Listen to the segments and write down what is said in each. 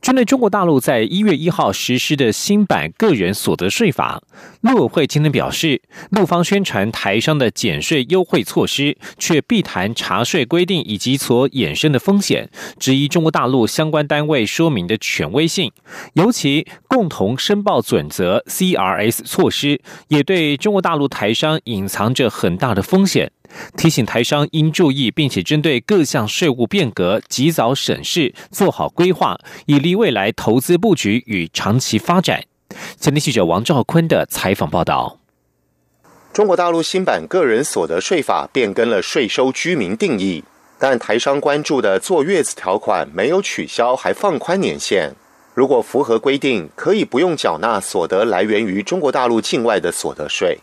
针对中国大陆在一月一号实施的新版个人所得税法，陆委会今天表示，陆方宣传台商的减税优惠措施，却避谈查税规定以及所衍生的风险，质疑中国大陆相关单位说明的权威性，尤其共同申报准则 （CRS） 措施，也对中国大陆台商隐藏着很大的风险。提醒台商应注意，并且针对各项税务变革及早审视，做好规划，以利未来投资布局与长期发展。前天记者王兆坤的采访报道：中国大陆新版个人所得税法变更了税收居民定义，但台商关注的坐月子条款没有取消，还放宽年限。如果符合规定，可以不用缴纳所得来源于中国大陆境外的所得税。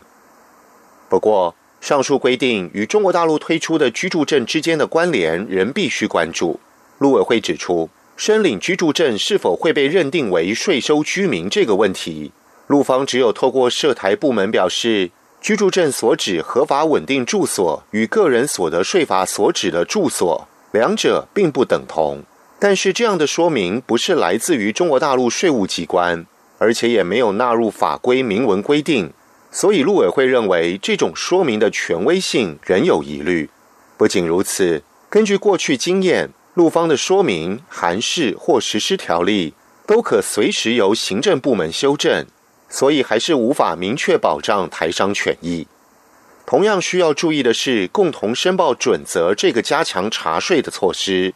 不过，上述规定与中国大陆推出的居住证之间的关联仍必须关注。陆委会指出，申领居住证是否会被认定为税收居民这个问题，陆方只有透过涉台部门表示，居住证所指合法稳定住所与个人所得税法所指的住所两者并不等同。但是这样的说明不是来自于中国大陆税务机关，而且也没有纳入法规明文规定。所以，陆委会认为这种说明的权威性仍有疑虑。不仅如此，根据过去经验，陆方的说明函释或实施条例都可随时由行政部门修正，所以还是无法明确保障台商权益。同样需要注意的是，共同申报准则这个加强查税的措施，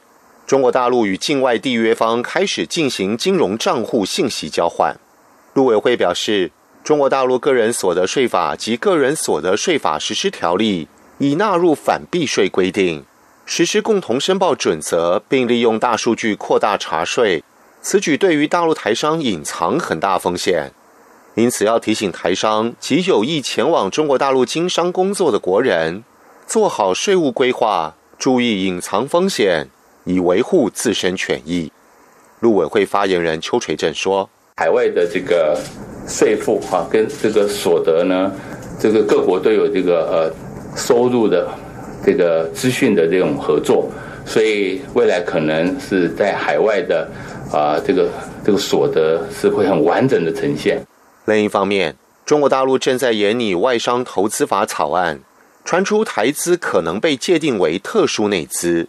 中国大陆与境外缔约方开始进行金融账户信息交换。陆委会表示。中国大陆个人所得税法及个人所得税法实施条例已纳入反避税规定，实施共同申报准则，并利用大数据扩大查税。此举对于大陆台商隐藏很大风险，因此要提醒台商及有意前往中国大陆经商工作的国人，做好税务规划，注意隐藏风险，以维护自身权益。陆委会发言人邱垂正说：“海外的这个。”税负哈跟这个所得呢，这个各国都有这个呃收入的这个资讯的这种合作，所以未来可能是在海外的啊这个这个所得是会很完整的呈现。另一方面，中国大陆正在研拟外商投资法草案，传出台资可能被界定为特殊内资。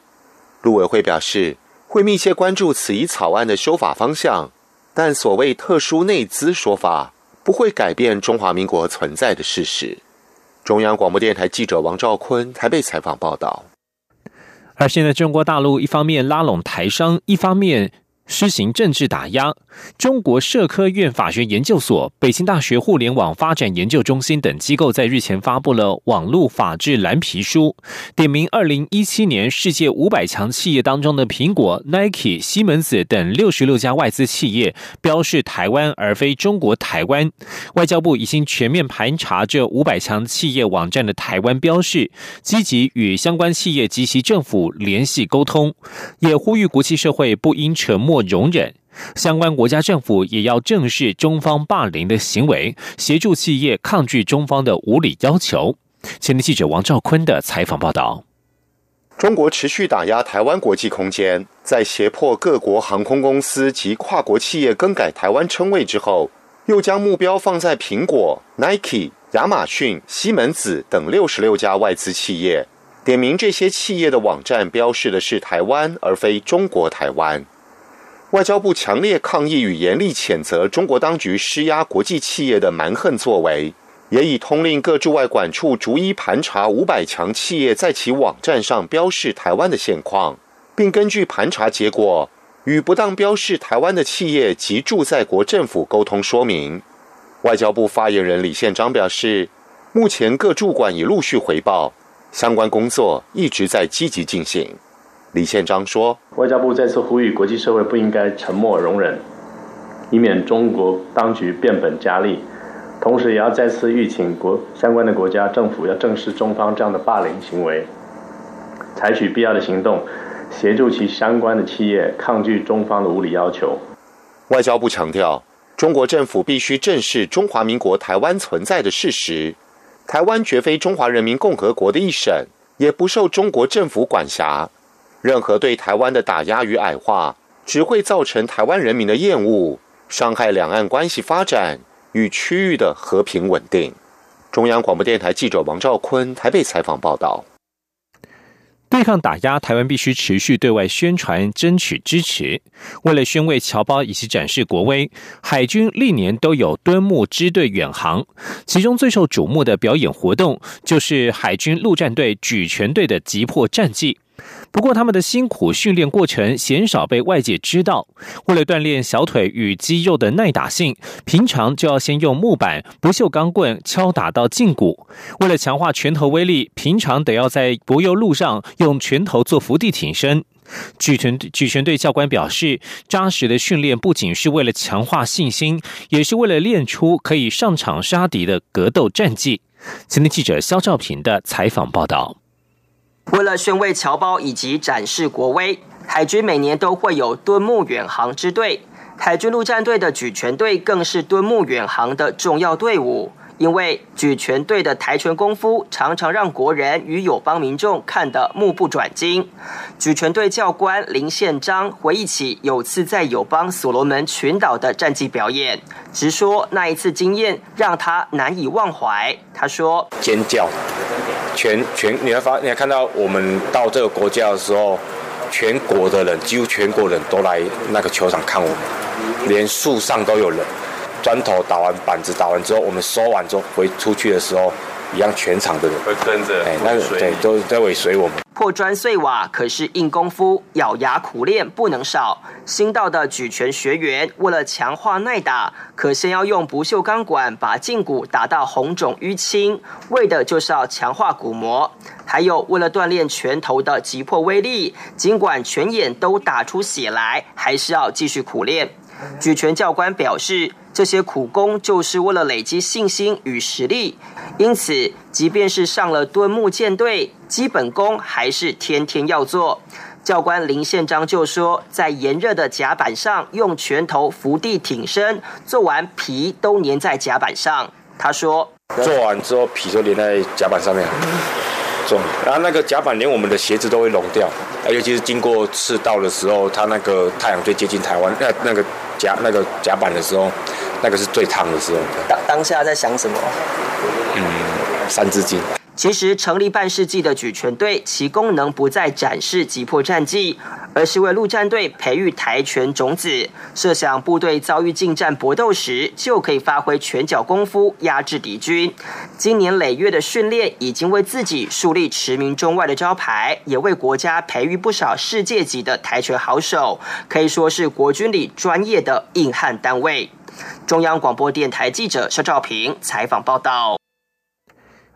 陆委会表示，会密切关注此一草案的修法方向。但所谓特殊内资说法不会改变中华民国存在的事实。中央广播电台记者王兆坤还被采访报道。而现在，中国大陆一方面拉拢台商，一方面。施行政治打压，中国社科院法学研究所、北京大学互联网发展研究中心等机构在日前发布了《网络法治蓝皮书》，点名二零一七年世界五百强企业当中的苹果、Nike、西门子等六十六家外资企业标示台湾而非中国台湾。外交部已经全面盘查这五百强企业网站的台湾标示，积极与相关企业及其政府联系沟通，也呼吁国际社会不应沉默。容忍相关国家政府也要正视中方霸凌的行为，协助企业抗拒中方的无理要求。前天记者王兆坤的采访报道：中国持续打压台湾国际空间，在胁迫各国航空公司及跨国企业更改台湾称谓之后，又将目标放在苹果、Nike、亚马逊、西门子等六十六家外资企业，点名这些企业的网站标示的是台湾，而非中国台湾。外交部强烈抗议与严厉谴责中国当局施压国际企业的蛮横作为，也已通令各驻外管处逐一盘查五百强企业在其网站上标示台湾的现况，并根据盘查结果与不当标示台湾的企业及驻在国政府沟通说明。外交部发言人李宪章表示，目前各驻馆已陆续回报，相关工作一直在积极进行。李宪章说：“外交部再次呼吁国际社会不应该沉默容忍，以免中国当局变本加厉，同时也要再次吁请国相关的国家政府要正视中方这样的霸凌行为，采取必要的行动，协助其相关的企业抗拒中方的无理要求。外交部强调，中国政府必须正视中华民国台湾存在的事实，台湾绝非中华人民共和国的一省，也不受中国政府管辖。任何对台湾的打压与矮化，只会造成台湾人民的厌恶，伤害两岸关系发展。与区域的和平稳定。中央广播电台记者王兆坤台北采访报道。对抗打压，台湾必须持续对外宣传，争取支持。为了宣慰侨胞以及展示国威，海军历年都有敦睦支队远航。其中最受瞩目的表演活动，就是海军陆战队举拳队的击破战绩。不过，他们的辛苦训练过程鲜少被外界知道。为了锻炼小腿与肌肉的耐打性，平常就要先用木板、不锈钢棍敲打到胫骨。为了强化拳头威力，平常得要在柏油路上用拳头做伏地挺身。举拳举拳队教官表示，扎实的训练不仅是为了强化信心，也是为了练出可以上场杀敌的格斗战绩。今天记者肖兆平的采访报道。为了宣慰侨胞以及展示国威，海军每年都会有敦睦远航支队。海军陆战队的举拳队更是敦睦远航的重要队伍。因为举拳队的跆拳功夫常常让国人与友邦民众看得目不转睛。举拳队教官林宪章回忆起有次在友邦所罗门群岛的战绩表演，直说那一次经验让他难以忘怀。他说：“尖叫，全全你会发，你会看到我们到这个国家的时候，全国的人几乎全国人都来那个球场看我们，连树上都有人。”砖头打完板子打完之后，我们收完之后回出去的时候，一样全场的人会跟着，哎，那个对，都在尾随我们。破砖碎瓦可是硬功夫，咬牙苦练不能少。新到的举拳学员为了强化耐打，可先要用不锈钢管把胫骨打到红肿淤青，为的就是要强化骨膜。还有为了锻炼拳头的击破威力，尽管拳眼都打出血来，还是要继续苦练。举拳教官表示。这些苦功就是为了累积信心与实力，因此，即便是上了敦木舰队，基本功还是天天要做。教官林宪章就说，在炎热的甲板上用拳头伏地挺身，做完皮都粘在甲板上。他说，做完之后皮就粘在甲板上面，重。然后那个甲板连我们的鞋子都会融掉，尤其是经过赤道的时候，它那个太阳最接近台湾，那那个甲那个甲板的时候。那个是最烫的时候。当当下在想什么？嗯，三字经。其实成立半世纪的举拳队，其功能不在展示击破战绩，而是为陆战队培育跆拳种子。设想部队遭遇近战搏斗时，就可以发挥拳脚功夫压制敌军。今年累月的训练，已经为自己树立驰名中外的招牌，也为国家培育不少世界级的跆拳好手，可以说是国军里专业的硬汉单位。中央广播电台记者肖兆平采访报道。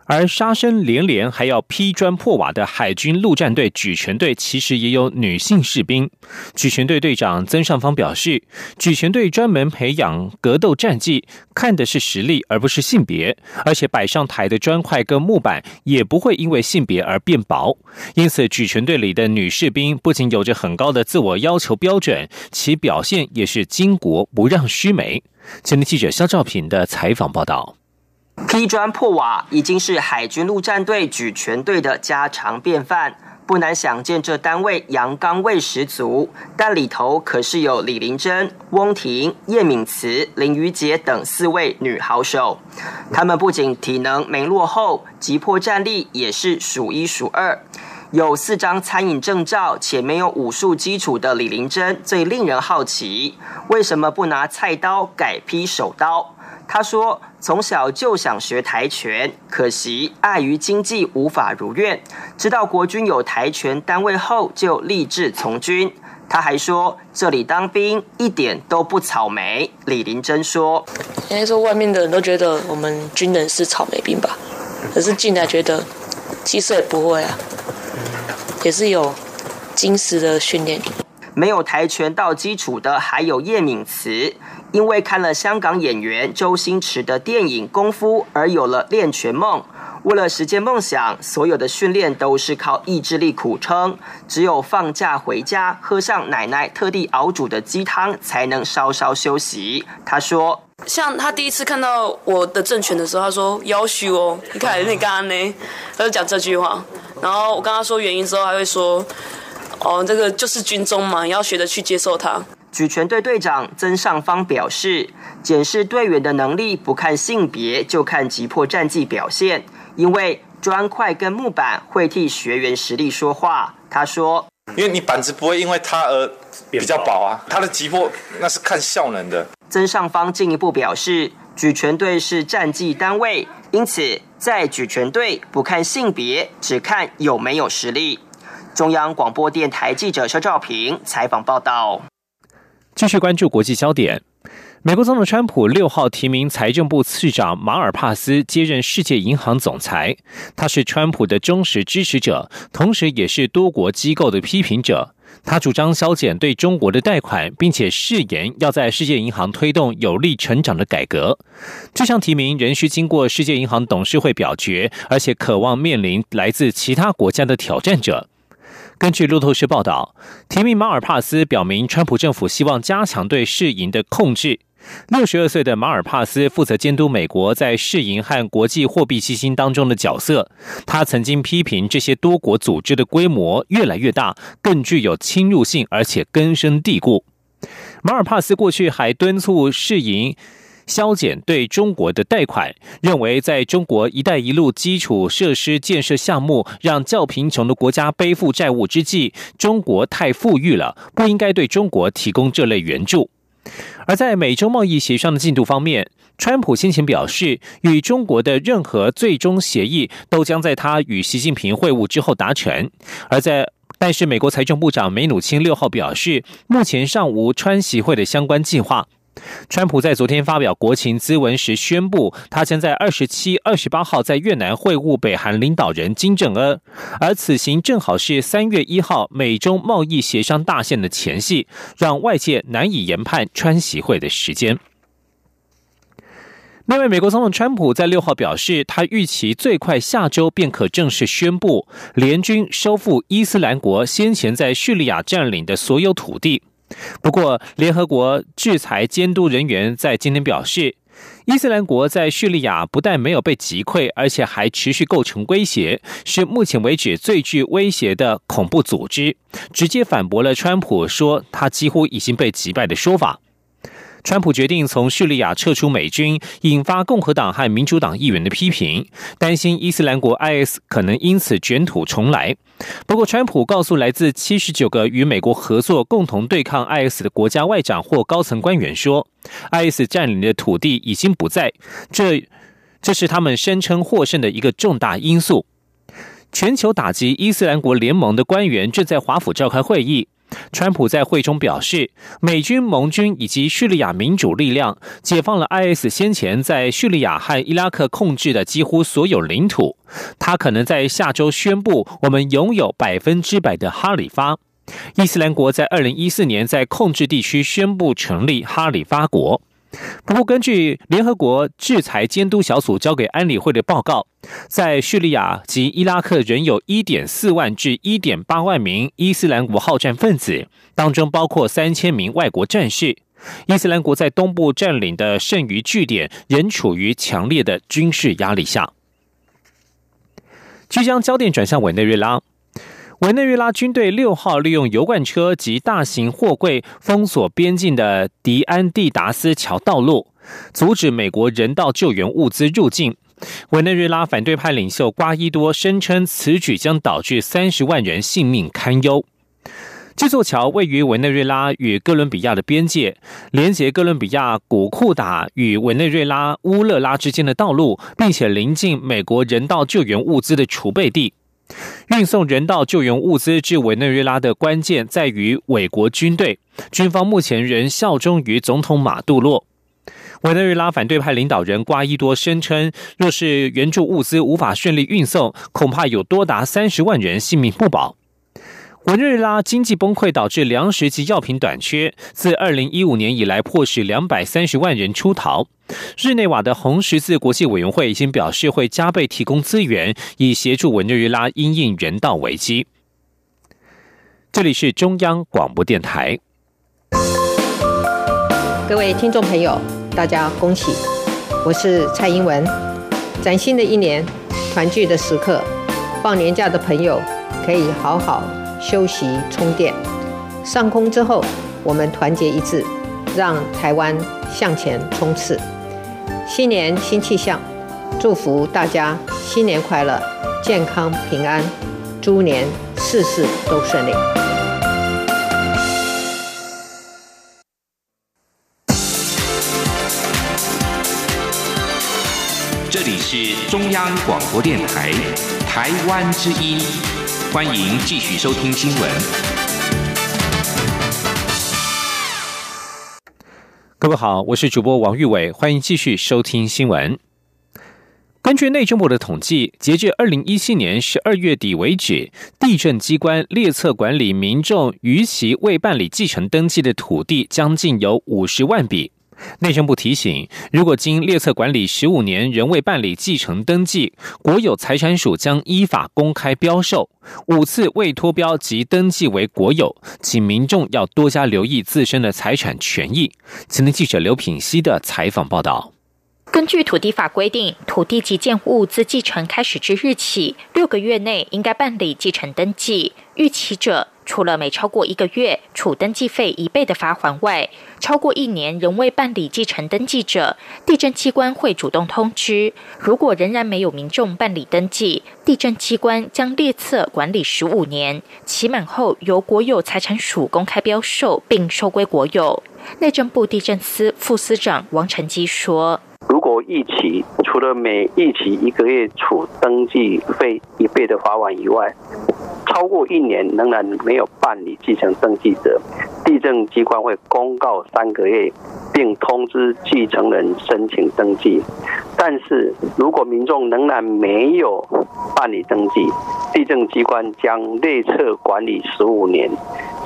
而杀声连连，还要劈砖破瓦的海军陆战队举拳队，其实也有女性士兵。举拳队队长曾尚芳表示，举拳队专门培养格斗战绩，看的是实力，而不是性别。而且摆上台的砖块跟木板也不会因为性别而变薄。因此，举拳队里的女士兵不仅有着很高的自我要求标准，其表现也是巾帼不让须眉。前天记者肖兆平的采访报道。劈砖破瓦已经是海军陆战队举全队的家常便饭，不难想见这单位阳刚味十足。但里头可是有李玲珍、翁婷、叶敏慈、林瑜杰等四位女好手。她们不仅体能没落后，急迫战力也是数一数二。有四张餐饮证照且没有武术基础的李玲珍最令人好奇，为什么不拿菜刀改劈手刀？他说：“从小就想学跆拳，可惜碍于经济无法如愿。知道国军有跆拳单位后，就立志从军。”他还说：“这里当兵一点都不草莓。”李林珍说：“应该说外面的人都觉得我们军人是草莓兵吧？可是进来觉得其实也不会啊，也是有精实的训练。没有跆拳道基础的还有叶敏慈。”因为看了香港演员周星驰的电影《功夫》而有了练拳梦。为了实现梦想，所有的训练都是靠意志力苦撑，只有放假回家喝上奶奶特地熬煮的鸡汤，才能稍稍休息。他说：“像他第一次看到我的正拳的时候，他说要许哦，你看那刚刚呢，他就讲这句话。然后我跟他说原因之后，还会说：哦，这个就是军中嘛，你要学着去接受它。”举拳队队长曾尚方表示：“检视队员的能力，不看性别，就看急迫战绩表现。”因为砖块跟木板会替学员实力说话，他说：“因为你板子不会因为它而比较薄啊，它的急迫那是看效能的。”曾尚方进一步表示，举拳队是战绩单位，因此在举拳队不看性别，只看有没有实力。中央广播电台记者肖兆平采访报道。继续关注国际焦点。美国总统川普六号提名财政部次长马尔帕斯接任世界银行总裁。他是川普的忠实支持者，同时也是多国机构的批评者。他主张削减对中国的贷款，并且誓言要在世界银行推动有利成长的改革。这项提名仍需经过世界银行董事会表决，而且渴望面临来自其他国家的挑战者。根据路透社报道，提名马尔帕斯表明，川普政府希望加强对世银的控制。六十二岁的马尔帕斯负责监督美国在世银和国际货币基金当中的角色。他曾经批评这些多国组织的规模越来越大，更具有侵入性，而且根深蒂固。马尔帕斯过去还敦促世银削减对中国的贷款，认为在中国“一带一路”基础设施建设项目让较贫穷的国家背负债务之际，中国太富裕了，不应该对中国提供这类援助。而在美洲贸易协商的进度方面，川普先前表示，与中国的任何最终协议都将在他与习近平会晤之后达成。而在但是，美国财政部长梅努钦六号表示，目前尚无川习会的相关计划。川普在昨天发表国情咨文时宣布，他将在二十七、二十八号在越南会晤北韩领导人金正恩，而此行正好是三月一号美中贸易协商大限的前夕，让外界难以研判川习会的时间。另外，美国总统川普在六号表示，他预期最快下周便可正式宣布联军收复伊斯兰国先前在叙利亚占领的所有土地。不过，联合国制裁监督人员在今天表示，伊斯兰国在叙利亚不但没有被击溃，而且还持续构成威胁，是目前为止最具威胁的恐怖组织，直接反驳了川普说他几乎已经被击败的说法。川普决定从叙利亚撤出美军，引发共和党和民主党议员的批评，担心伊斯兰国 IS 可能因此卷土重来。不过，川普告诉来自七十九个与美国合作、共同对抗 IS 的国家外长或高层官员说，IS 占领的土地已经不在，这这是他们声称获胜的一个重大因素。全球打击伊斯兰国联盟的官员正在华府召开会议。川普在会中表示，美军、盟军以及叙利亚民主力量解放了 IS 先前在叙利亚和伊拉克控制的几乎所有领土。他可能在下周宣布，我们拥有百分之百的哈里发。伊斯兰国在二零一四年在控制地区宣布成立哈里发国。不过，根据联合国制裁监督小组交给安理会的报告，在叙利亚及伊拉克仍有1.4万至1.8万名伊斯兰国好战分子，当中包括3000名外国战士。伊斯兰国在东部占领的剩余据点仍处于强烈的军事压力下。即将焦点转向委内瑞拉。委内瑞拉军队六号利用油罐车及大型货柜封锁边境的迪安蒂达斯桥道路，阻止美国人道救援物资入境。委内瑞拉反对派领袖瓜伊多声称，此举将导致三十万人性命堪忧。这座桥位于委内瑞拉与哥伦比亚的边界，连接哥伦比亚古库达与委内瑞拉乌勒拉之间的道路，并且临近美国人道救援物资的储备地。运送人道救援物资至委内瑞拉的关键在于美国军队，军方目前仍效忠于总统马杜洛。委内瑞拉反对派领导人瓜伊多声称，若是援助物资无法顺利运送，恐怕有多达三十万人性命不保。委内瑞拉经济崩溃导致粮食及药品短缺，自二零一五年以来，迫使两百三十万人出逃。日内瓦的红十字国际委员会已经表示，会加倍提供资源，以协助委内瑞拉因应人道危机。这里是中央广播电台。各位听众朋友，大家恭喜！我是蔡英文。崭新的一年，团聚的时刻，放年假的朋友可以好好休息充电。上空之后，我们团结一致，让台湾向前冲刺。新年新气象，祝福大家新年快乐，健康平安，猪年事事都顺利。这里是中央广播电台台湾之音，欢迎继续收听新闻。各位好，我是主播王玉伟，欢迎继续收听新闻。根据内政部的统计，截至二零一七年十二月底为止，地震机关列册管理民众逾期未办理继承登记的土地将近有五十万笔。内政部提醒，如果经列册管理十五年仍未办理继承登记，国有财产署将依法公开标售。五次未脱标及登记为国有，请民众要多加留意自身的财产权益。前天记者刘品熙的采访报道。根据土地法规定，土地及建物自继承开始之日起六个月内应该办理继承登记，逾期者。除了每超过一个月处登记费一倍的罚款外，超过一年仍未办理继承登记者，地震机关会主动通知。如果仍然没有民众办理登记，地震机关将列册管理十五年，期满后由国有财产署公开标售并收归国有。内政部地震司副司长王成基说：“一起除了每一起一个月处登记费一倍的罚款以外。”超过一年仍然没有办理继承登记者，地政机关会公告三个月，并通知继承人申请登记。但是如果民众仍然没有办理登记，地政机关将内测管理十五年，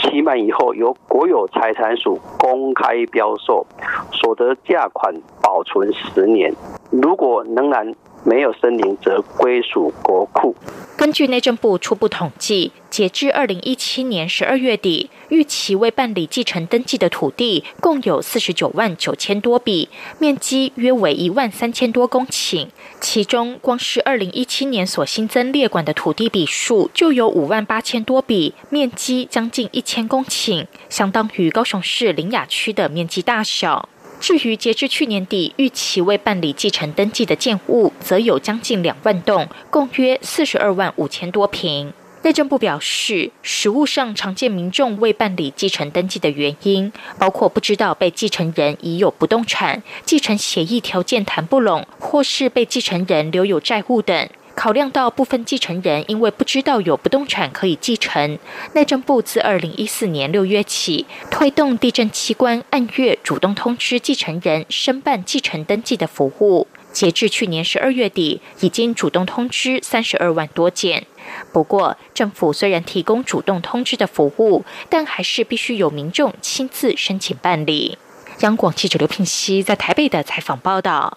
期满以后由国有财产署公开标售，所得价款保存十年。如果仍然没有森林，则归属国库。根据内政部初步统计，截至二零一七年十二月底，预期未办理继承登记的土地共有四十九万九千多笔，面积约为一万三千多公顷。其中，光是二零一七年所新增列管的土地笔数就有五万八千多笔，面积将近一千公顷，相当于高雄市林雅区的面积大小。至于截至去年底预期未办理继承登记的建物，则有将近两万栋，共约四十二万五千多平。内政部表示，实务上常见民众未办理继承登记的原因，包括不知道被继承人已有不动产、继承协议条件谈不拢，或是被继承人留有债务等。考量到部分继承人因为不知道有不动产可以继承，内政部自二零一四年六月起推动地震机关按月主动通知继承人申办继承登记的服务。截至去年十二月底，已经主动通知三十二万多件。不过，政府虽然提供主动通知的服务，但还是必须有民众亲自申请办理。央广记者刘聘熙在台北的采访报道。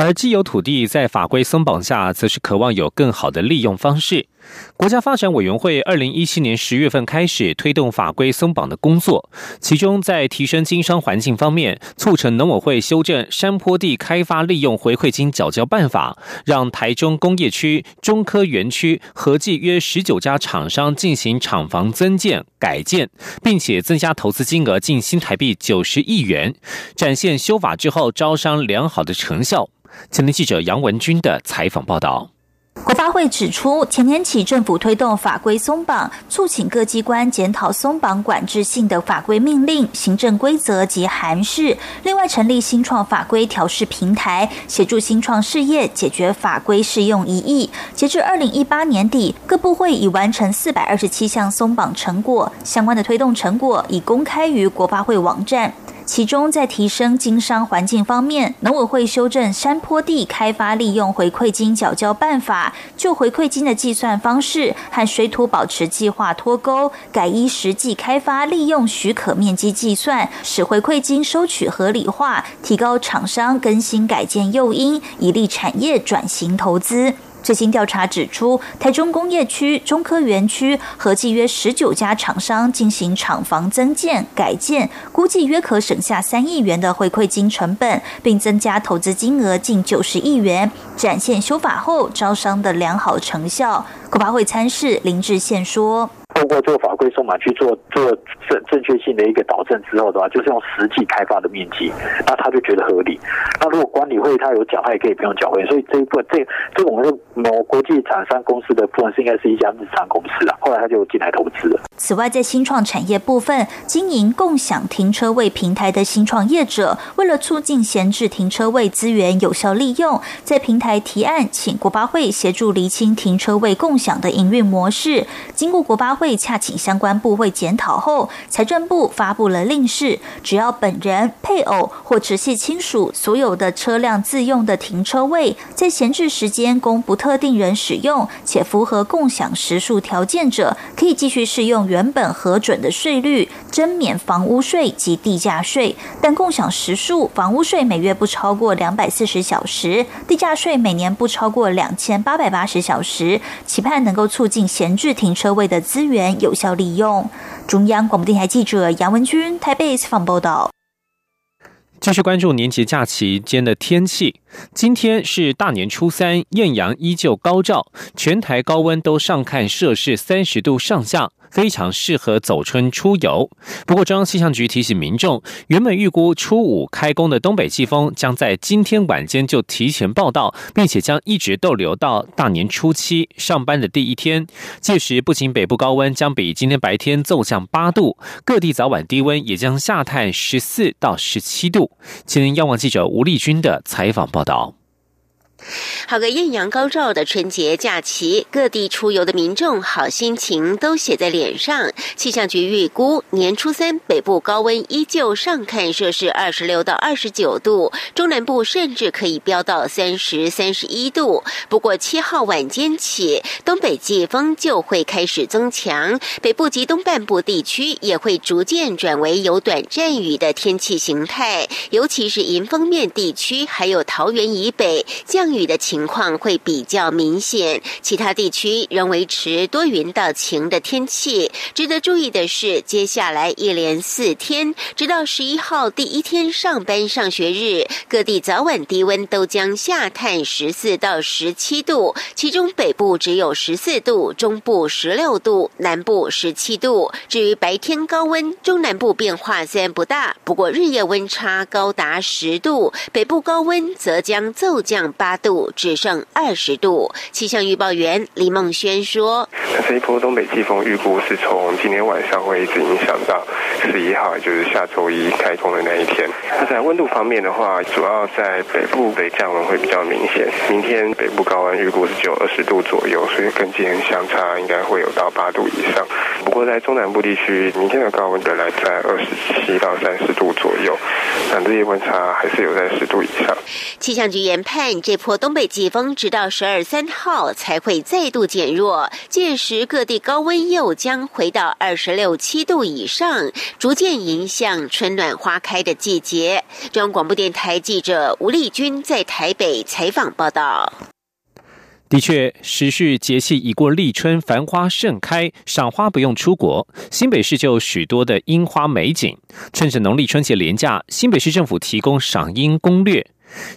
而既有土地在法规松绑下，则是渴望有更好的利用方式。国家发展委员会二零一七年十月份开始推动法规松绑的工作，其中在提升经商环境方面，促成农委会修正山坡地开发利用回馈金缴交办法，让台中工业区、中科园区合计约十九家厂商进行厂房增建改建，并且增加投资金额近新台币九十亿元，展现修法之后招商良好的成效。前天记者杨文军的采访报道。国发会指出，前年起政府推动法规松绑，促请各机关检讨松绑管制性的法规命令、行政规则及函释。另外，成立新创法规调试平台，协助新创事业解决法规适用疑义。截至二零一八年底，各部会已完成四百二十七项松绑成果，相关的推动成果已公开于国发会网站。其中在提升经商环境方面，农委会修正山坡地开发利用回馈金缴交办法，就回馈金的计算方式和水土保持计划脱钩，改依实际开发利用许可面积计算，使回馈金收取合理化，提高厂商更新改建诱因，以利产业转型投资。最新调查指出，台中工业区、中科园区合计约十九家厂商进行厂房增建、改建，估计约可省下三亿元的回馈金成本，并增加投资金额近九十亿元，展现修法后招商的良好成效。恐怕会参事林志宪说。透过这个法规松绑去做做正正确性的一个导正之后的话，就是用实际开发的面积，那他就觉得合理。那如果管理会他有缴，他也可以不用缴费。所以这一部分，这这我们某国际厂商公司的部分是应该是一家日常公司啊。后来他就进来投资了。此外，在新创产业部分，经营共享停车位平台的新创业者，为了促进闲置停车位资源有效利用，在平台提案，请国发会协助厘清停车位共享的营运模式。经过国发会。洽请相关部位检讨后，财政部发布了令示，只要本人、配偶或直系亲属所有的车辆自用的停车位，在闲置时间供不特定人使用，且符合共享时数条件者，可以继续适用原本核准的税率，征免房屋税及地价税。但共享时数，房屋税每月不超过两百四十小时，地价税每年不超过两千八百八十小时。期盼能够促进闲置停车位的资源。有效利用。中央广播电台记者杨文军台北采访报道。继续关注年节假期间的天气。今天是大年初三，艳阳依旧高照，全台高温都上看摄氏三十度上下。非常适合走春出游。不过，中央气象局提醒民众，原本预估初五开工的东北季风将在今天晚间就提前报道，并且将一直逗留到大年初七上班的第一天。届时，不仅北部高温将比今天白天骤降八度，各地早晚低温也将下探十四到十七度。今天，央广记者吴丽君的采访报道。好个艳阳高照的春节假期，各地出游的民众好心情都写在脸上。气象局预估，年初三北部高温依旧上看摄氏二十六到二十九度，中南部甚至可以飙到三十三十一度。不过七号晚间起，东北季风就会开始增强，北部及东半部地区也会逐渐转为有短暂雨的天气形态，尤其是迎风面地区，还有桃园以北降。雨的情况会比较明显，其他地区仍维持多云到晴的天气。值得注意的是，接下来一连四天，直到十一号第一天上班上学日，各地早晚低温都将下探十四到十七度，其中北部只有十四度，中部十六度，南部十七度。至于白天高温，中南部变化虽然不大，不过日夜温差高达十度，北部高温则将骤降八。度只剩二十度。气象预报员李梦轩说：“这一波东北季风预估是从今天晚上会一直影响到十一号，也就是下周一开工的那一天。那在温度方面的话，主要在北部北降温会比较明显。明天北部高温预估是只有二十度左右，所以跟今天相差应该会有到八度以上。不过在中南部地区，明天的高温仍然在二十七到三十度左右，但日夜温差还是有在十度以上。”气象局研判这。破东北季风，直到十二三号才会再度减弱，届时各地高温又将回到二十六七度以上，逐渐迎向春暖花开的季节。中央广播电台记者吴丽君在台北采访报道。的确，时序节气已过，立春繁花盛开，赏花不用出国。新北市就有许多的樱花美景，趁着农历春节连假，新北市政府提供赏樱攻略。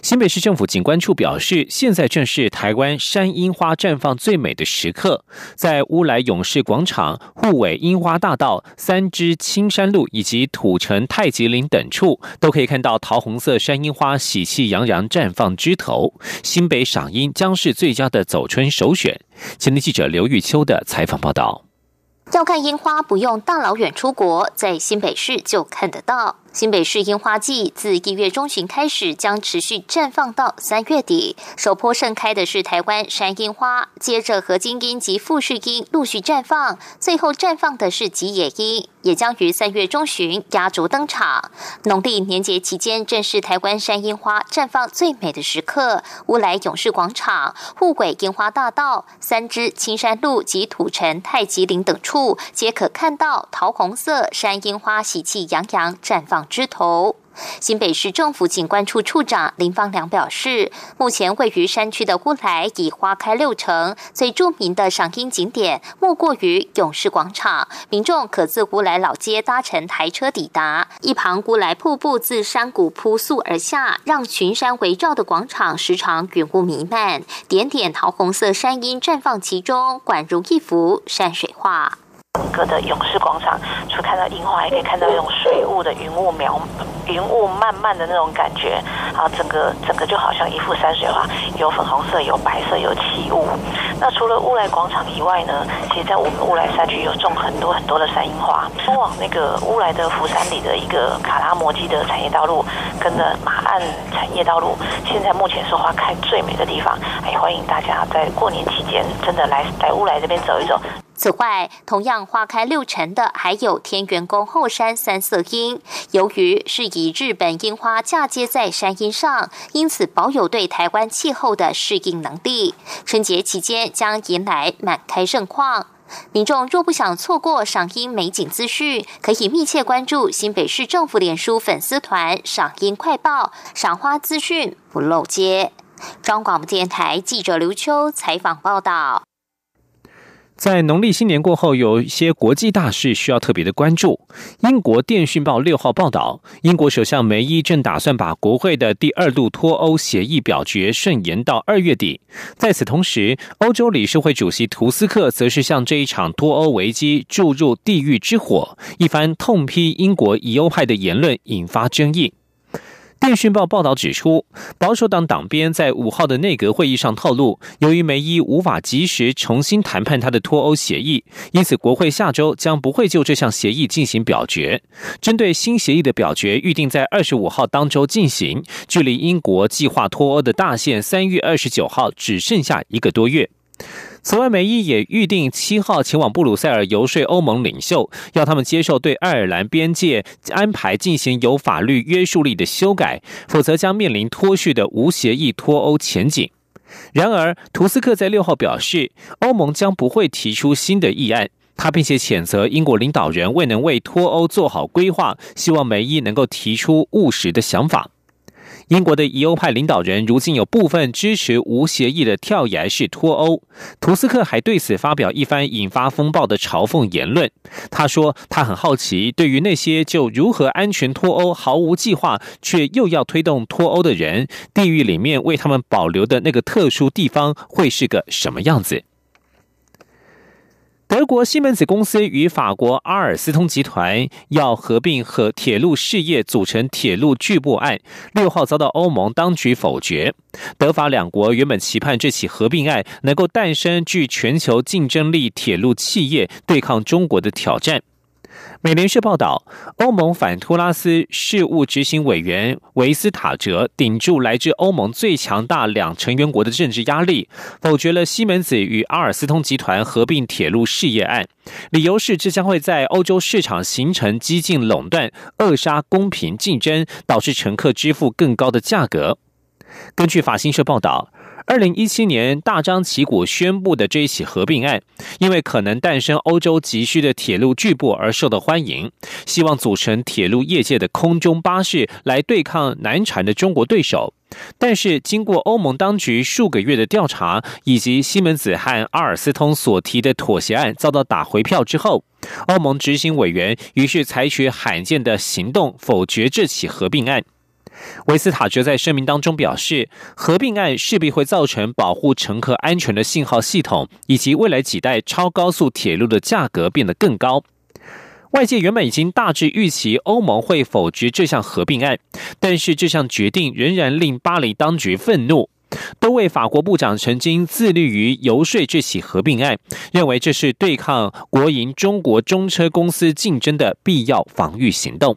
新北市政府景观处表示，现在正是台湾山樱花绽放最美的时刻，在乌来勇士广场、护尾樱花大道、三支青山路以及土城太极岭等处，都可以看到桃红色山樱花喜气洋洋绽放枝头。新北赏樱将是最佳的走春首选。前天记者刘玉秋的采访报道。要看樱花，不用大老远出国，在新北市就看得到。新北市樱花季自一月中旬开始，将持续绽放到三月底。首波盛开的是台湾山樱花，接着和金樱及富士樱陆续绽放，最后绽放的是吉野樱，也将于三月中旬压轴登场。农历年节期间，正是台湾山樱花绽放最美的时刻。乌来勇士广场、护轨樱花大道、三支青山路及土城太极岭等处，皆可看到桃红色山樱花喜气洋洋绽放。枝头，新北市政府景观处处长林芳良表示，目前位于山区的乌来已花开六成，最著名的赏樱景点莫过于勇士广场，民众可自乌来老街搭乘台车抵达。一旁乌来瀑布自山谷扑簌而下，让群山围绕的广场时常云雾弥漫，点点桃红色山樱绽放其中，宛如一幅山水画。整个的勇士广场，除看到樱花，也可以看到那种水雾的云雾描，云雾漫漫的那种感觉，啊，整个整个就好像一幅山水画，有粉红色，有白色，有起雾。那除了乌来广场以外呢，其实在我们乌来山区有种很多很多的山樱花。通往那个乌来的福山里的一个卡拉摩基的产业道路，跟着马岸产业道路，现在目前是花开最美的地方。哎，欢迎大家在过年期间真的来来乌来这边走一走。此外，同样花开六成的还有天元宫后山三色樱。由于是以日本樱花嫁接在山樱上，因此保有对台湾气候的适应能力。春节期间将迎来满开盛况。民众若不想错过赏樱美景资讯，可以密切关注新北市政府脸书粉丝团赏樱快报，赏花资讯不漏接。中广电台记者刘秋采访报道。在农历新年过后，有一些国际大事需要特别的关注。英国电讯报六号报道，英国首相梅伊正打算把国会的第二度脱欧协议表决顺延到二月底。在此同时，欧洲理事会主席图斯克则是向这一场脱欧危机注入地狱之火，一番痛批英国疑欧派的言论引发争议。电讯报报道指出，保守党党鞭在五号的内阁会议上透露，由于梅伊无法及时重新谈判他的脱欧协议，因此国会下周将不会就这项协议进行表决。针对新协议的表决预定在二十五号当周进行，距离英国计划脱欧的大限三月二十九号只剩下一个多月。此外，梅伊也预定七号前往布鲁塞尔游说欧盟领袖，要他们接受对爱尔兰边界安排进行有法律约束力的修改，否则将面临脱序的无协议脱欧前景。然而，图斯克在六号表示，欧盟将不会提出新的议案。他并且谴责英国领导人未能为脱欧做好规划，希望梅伊能够提出务实的想法。英国的疑欧派领导人如今有部分支持无协议的跳崖式脱欧。图斯克还对此发表一番引发风暴的嘲讽言论。他说：“他很好奇，对于那些就如何安全脱欧毫无计划，却又要推动脱欧的人，地狱里面为他们保留的那个特殊地方会是个什么样子？”德国西门子公司与法国阿尔斯通集团要合并和铁路事业组成铁路巨擘案，六号遭到欧盟当局否决。德法两国原本期盼这起合并案能够诞生具全球竞争力铁路企业，对抗中国的挑战。美联社报道，欧盟反托拉斯事务执行委员维斯塔哲顶住来自欧盟最强大两成员国的政治压力，否决了西门子与阿尔斯通集团合并铁路事业案，理由是这将会在欧洲市场形成激进垄断，扼杀公平竞争，导致乘客支付更高的价格。根据法新社报道。二零一七年大张旗鼓宣布的这一起合并案，因为可能诞生欧洲急需的铁路巨擘而受到欢迎，希望组成铁路业界的空中巴士来对抗难缠的中国对手。但是，经过欧盟当局数个月的调查，以及西门子和阿尔斯通所提的妥协案遭到打回票之后，欧盟执行委员于是采取罕见的行动，否决这起合并案。维斯塔则在声明当中表示，合并案势必会造成保护乘客安全的信号系统，以及未来几代超高速铁路的价格变得更高。外界原本已经大致预期欧盟会否决这项合并案，但是这项决定仍然令巴黎当局愤怒。多位法国部长曾经自律于游说这起合并案，认为这是对抗国营中国中车公司竞争的必要防御行动。